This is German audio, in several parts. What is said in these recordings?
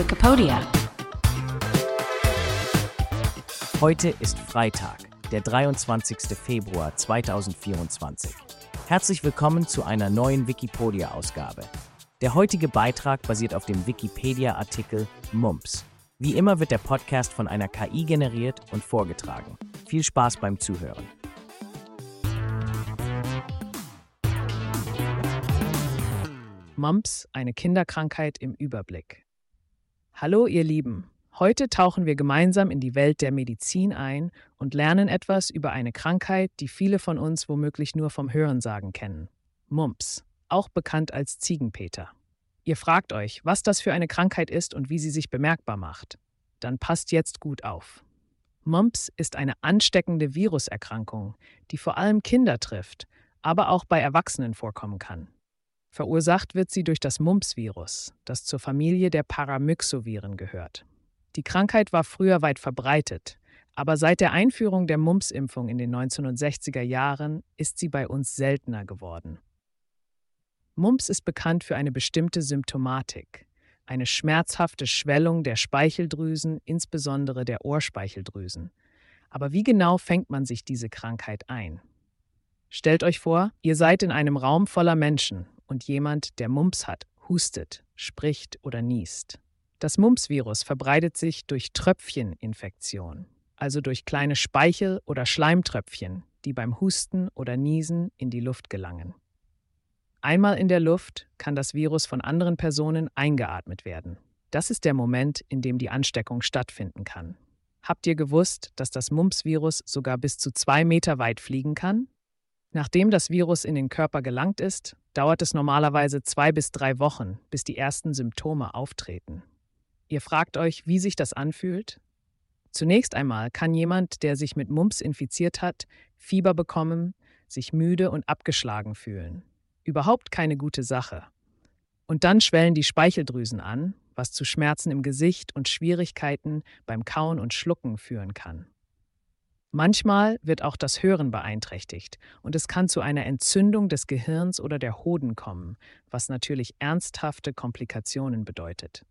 Wikipedia. Heute ist Freitag, der 23. Februar 2024. Herzlich willkommen zu einer neuen Wikipedia-Ausgabe. Der heutige Beitrag basiert auf dem Wikipedia-Artikel Mumps. Wie immer wird der Podcast von einer KI generiert und vorgetragen. Viel Spaß beim Zuhören. Mumps, eine Kinderkrankheit im Überblick. Hallo ihr Lieben, heute tauchen wir gemeinsam in die Welt der Medizin ein und lernen etwas über eine Krankheit, die viele von uns womöglich nur vom Hörensagen kennen. Mumps, auch bekannt als Ziegenpeter. Ihr fragt euch, was das für eine Krankheit ist und wie sie sich bemerkbar macht. Dann passt jetzt gut auf. Mumps ist eine ansteckende Viruserkrankung, die vor allem Kinder trifft, aber auch bei Erwachsenen vorkommen kann. Verursacht wird sie durch das Mumps-Virus, das zur Familie der Paramyxoviren gehört. Die Krankheit war früher weit verbreitet, aber seit der Einführung der Mumps-Impfung in den 1960er Jahren ist sie bei uns seltener geworden. Mumps ist bekannt für eine bestimmte Symptomatik, eine schmerzhafte Schwellung der Speicheldrüsen, insbesondere der Ohrspeicheldrüsen. Aber wie genau fängt man sich diese Krankheit ein? Stellt euch vor, ihr seid in einem Raum voller Menschen und jemand, der Mumps hat, hustet, spricht oder niest. Das Mumps-Virus verbreitet sich durch Tröpfcheninfektion, also durch kleine Speichel- oder Schleimtröpfchen, die beim Husten oder Niesen in die Luft gelangen. Einmal in der Luft kann das Virus von anderen Personen eingeatmet werden. Das ist der Moment, in dem die Ansteckung stattfinden kann. Habt ihr gewusst, dass das Mumps-Virus sogar bis zu zwei Meter weit fliegen kann? Nachdem das Virus in den Körper gelangt ist, dauert es normalerweise zwei bis drei Wochen, bis die ersten Symptome auftreten. Ihr fragt euch, wie sich das anfühlt? Zunächst einmal kann jemand, der sich mit Mumps infiziert hat, Fieber bekommen, sich müde und abgeschlagen fühlen. Überhaupt keine gute Sache. Und dann schwellen die Speicheldrüsen an, was zu Schmerzen im Gesicht und Schwierigkeiten beim Kauen und Schlucken führen kann. Manchmal wird auch das Hören beeinträchtigt und es kann zu einer Entzündung des Gehirns oder der Hoden kommen, was natürlich ernsthafte Komplikationen bedeutet.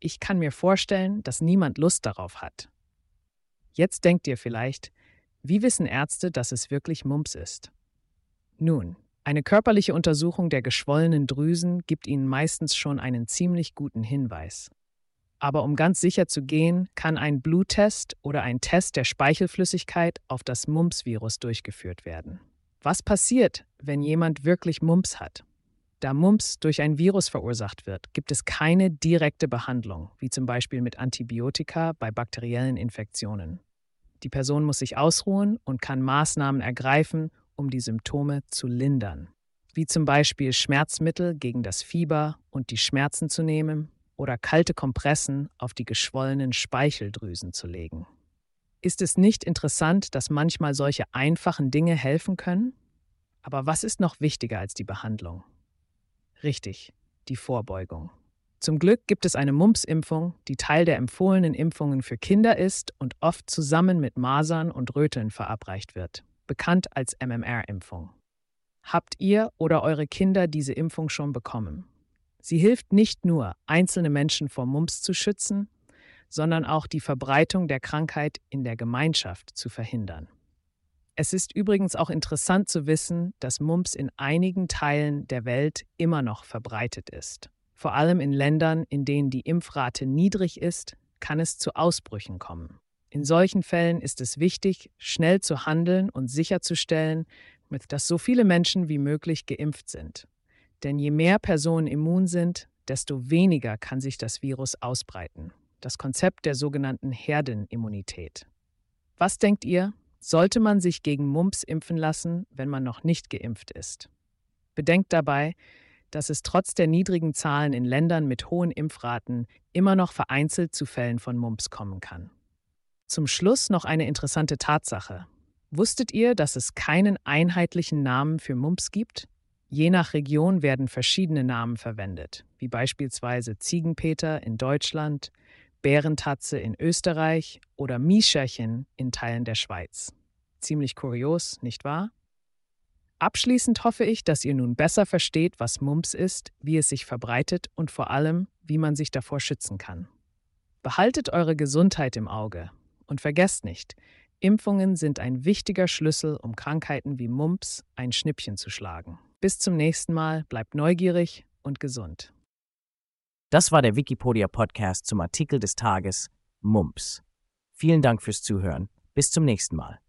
Ich kann mir vorstellen, dass niemand Lust darauf hat. Jetzt denkt ihr vielleicht, wie wissen Ärzte, dass es wirklich Mumps ist? Nun, eine körperliche Untersuchung der geschwollenen Drüsen gibt Ihnen meistens schon einen ziemlich guten Hinweis. Aber um ganz sicher zu gehen, kann ein Bluttest oder ein Test der Speichelflüssigkeit auf das Mumps-Virus durchgeführt werden. Was passiert, wenn jemand wirklich Mumps hat? Da Mumps durch ein Virus verursacht wird, gibt es keine direkte Behandlung, wie zum Beispiel mit Antibiotika bei bakteriellen Infektionen. Die Person muss sich ausruhen und kann Maßnahmen ergreifen, um die Symptome zu lindern, wie zum Beispiel Schmerzmittel gegen das Fieber und die Schmerzen zu nehmen oder kalte Kompressen auf die geschwollenen Speicheldrüsen zu legen. Ist es nicht interessant, dass manchmal solche einfachen Dinge helfen können? Aber was ist noch wichtiger als die Behandlung? Richtig, die Vorbeugung. Zum Glück gibt es eine Mumps-Impfung, die Teil der empfohlenen Impfungen für Kinder ist und oft zusammen mit Masern und Röteln verabreicht wird, bekannt als MMR-Impfung. Habt ihr oder eure Kinder diese Impfung schon bekommen? Sie hilft nicht nur, einzelne Menschen vor Mumps zu schützen, sondern auch die Verbreitung der Krankheit in der Gemeinschaft zu verhindern. Es ist übrigens auch interessant zu wissen, dass Mumps in einigen Teilen der Welt immer noch verbreitet ist. Vor allem in Ländern, in denen die Impfrate niedrig ist, kann es zu Ausbrüchen kommen. In solchen Fällen ist es wichtig, schnell zu handeln und sicherzustellen, dass so viele Menschen wie möglich geimpft sind. Denn je mehr Personen immun sind, desto weniger kann sich das Virus ausbreiten. Das Konzept der sogenannten Herdenimmunität. Was denkt ihr? Sollte man sich gegen Mumps impfen lassen, wenn man noch nicht geimpft ist? Bedenkt dabei, dass es trotz der niedrigen Zahlen in Ländern mit hohen Impfraten immer noch vereinzelt zu Fällen von Mumps kommen kann. Zum Schluss noch eine interessante Tatsache. Wusstet ihr, dass es keinen einheitlichen Namen für Mumps gibt? Je nach Region werden verschiedene Namen verwendet, wie beispielsweise Ziegenpeter in Deutschland, Bärentatze in Österreich oder Miescherchen in Teilen der Schweiz. Ziemlich kurios, nicht wahr? Abschließend hoffe ich, dass ihr nun besser versteht, was Mumps ist, wie es sich verbreitet und vor allem, wie man sich davor schützen kann. Behaltet eure Gesundheit im Auge und vergesst nicht, Impfungen sind ein wichtiger Schlüssel, um Krankheiten wie Mumps ein Schnippchen zu schlagen. Bis zum nächsten Mal, bleibt neugierig und gesund. Das war der Wikipedia Podcast zum Artikel des Tages Mumps. Vielen Dank fürs Zuhören. Bis zum nächsten Mal.